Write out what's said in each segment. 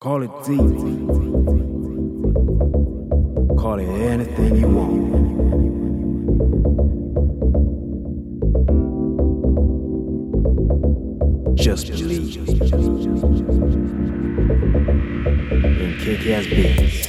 Call it deep. Call it anything you want. Just believe in kick ass beats.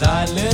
Silent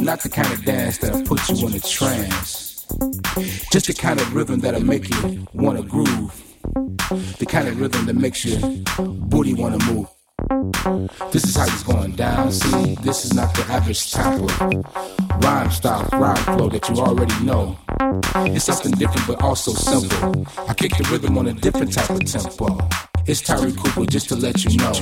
but not the kind of dance that'll put you in a trance. Just the kind of rhythm that'll make you wanna groove. The kind of rhythm that makes your booty wanna move. This is how it's going down. See, this is not the average type of rhyme style, rhyme flow that you already know. It's something different but also simple. I kick the rhythm on a different type of tempo. It's Tyree Cooper, just to let you know.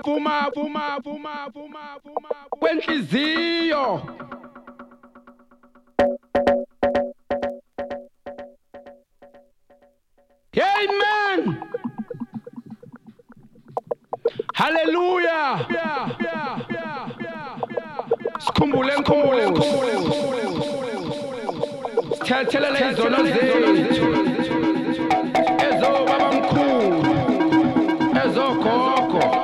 vuma vuma vuma vuma vuma vuma kwenhliziyo Amen Hallelujah. Sikhumbule enkhumbule enkhumbule enkhumbule Sithelele izono zethu. Ezoba bamkhulu. Ezogogo.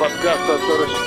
подкаста «Дорожки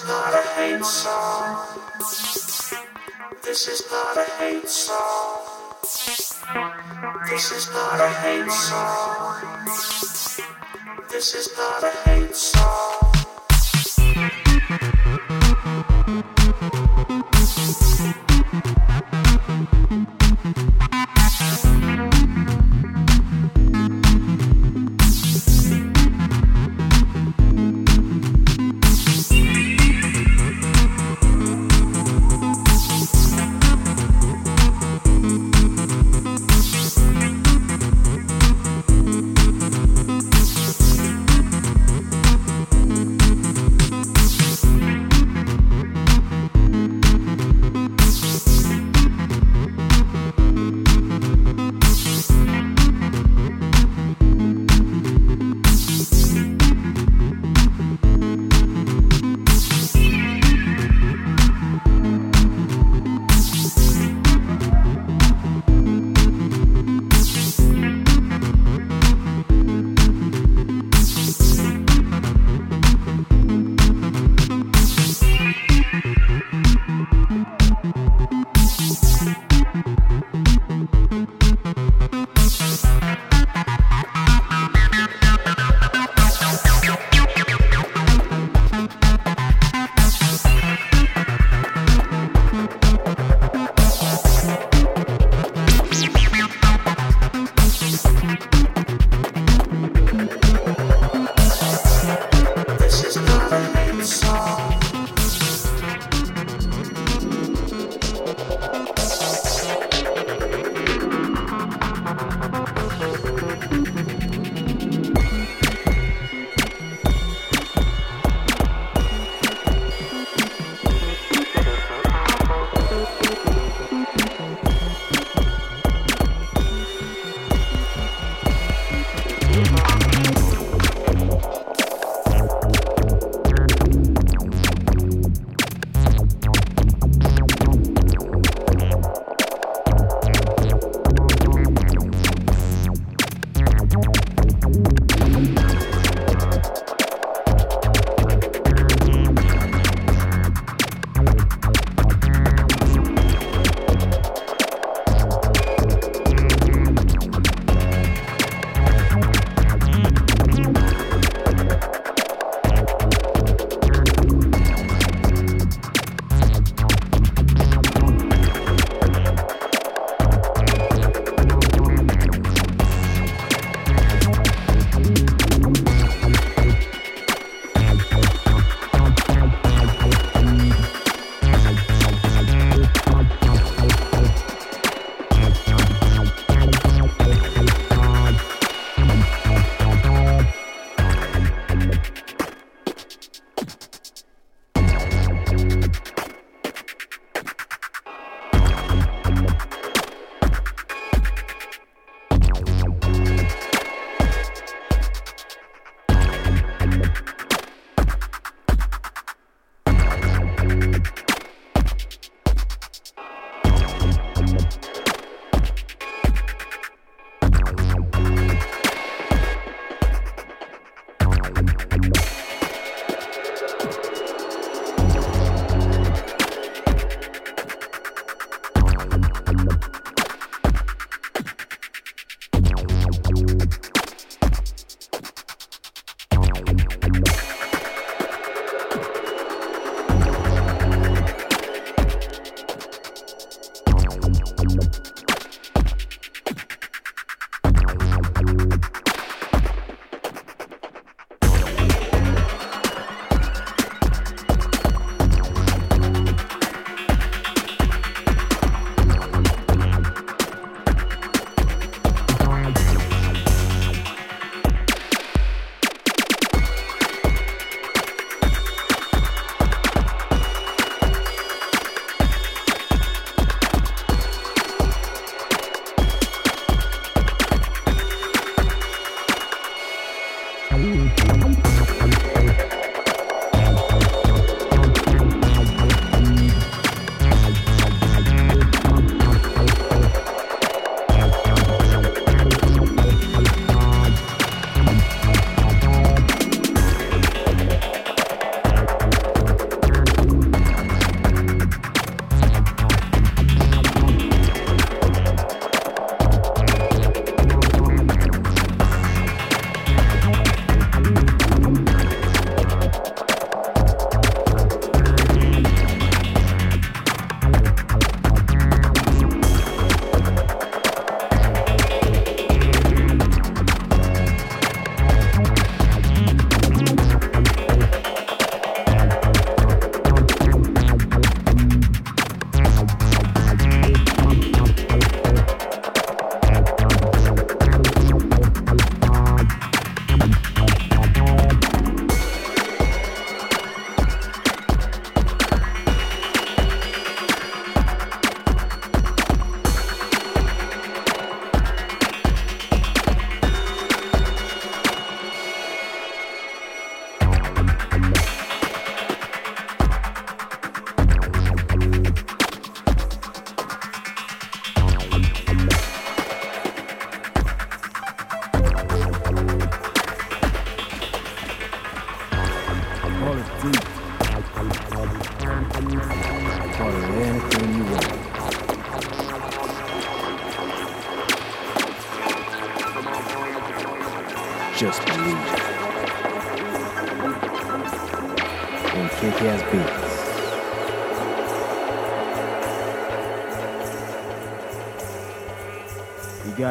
is not a hate song. This is not a hate song. This is not a hate song. This is not a hate song.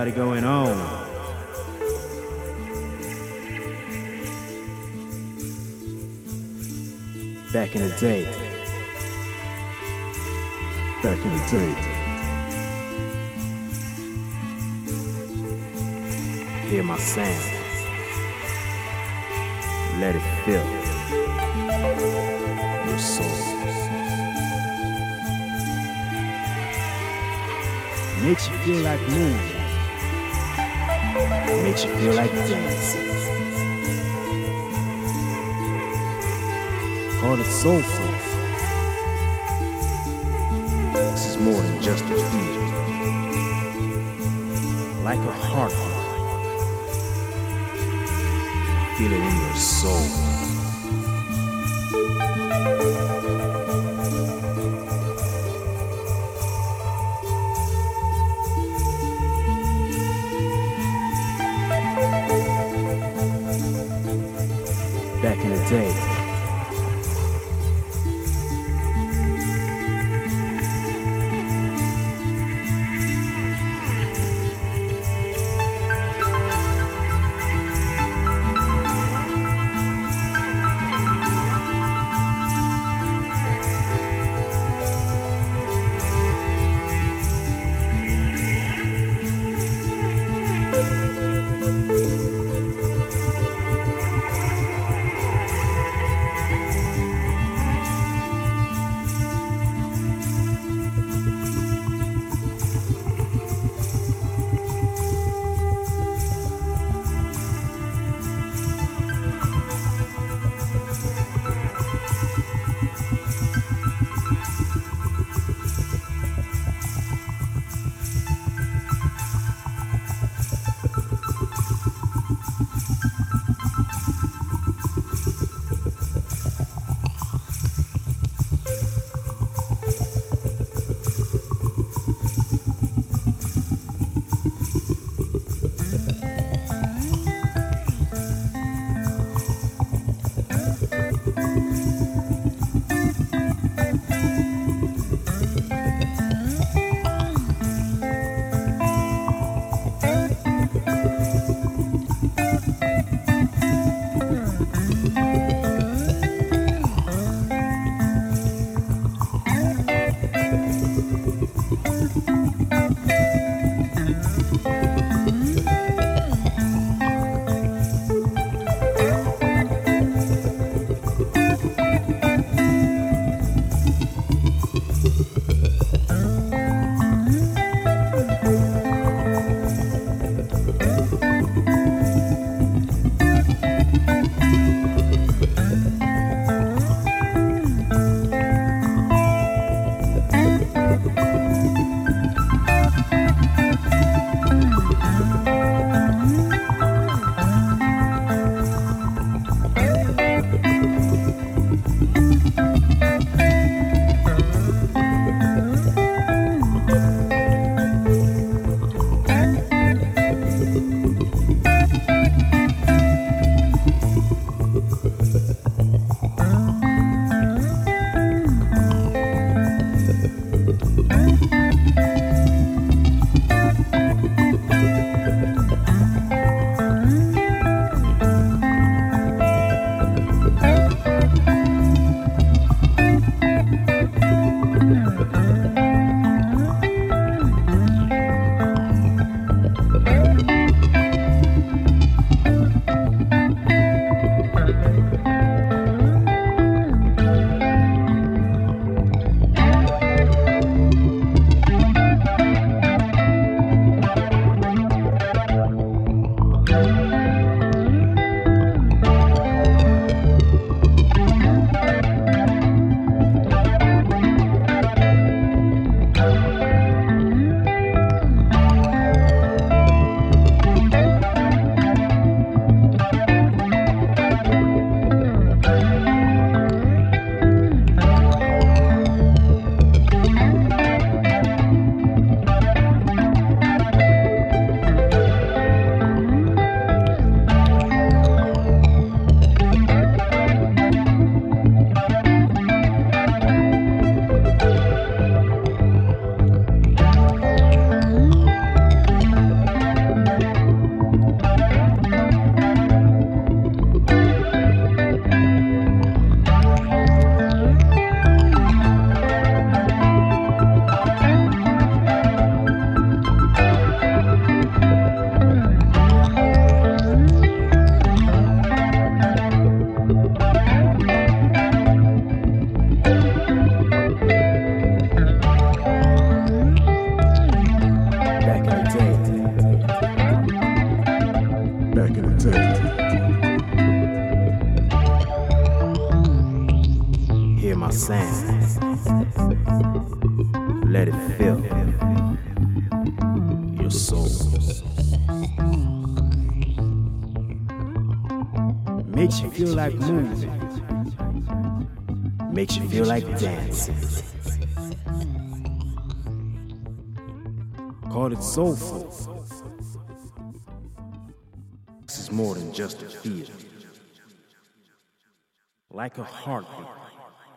Got going on. Back in the day. Back in the day. Hear my sound. Let it fill your soul. Makes you feel like moving. Makes you feel like dancing. Call it soulful. This is more than just a beat. Like a heartbeat. Feel it in your soul. Like moving. Makes you feel like dancing. Call it soulful. This is more than just a feeling. Like a heartbeat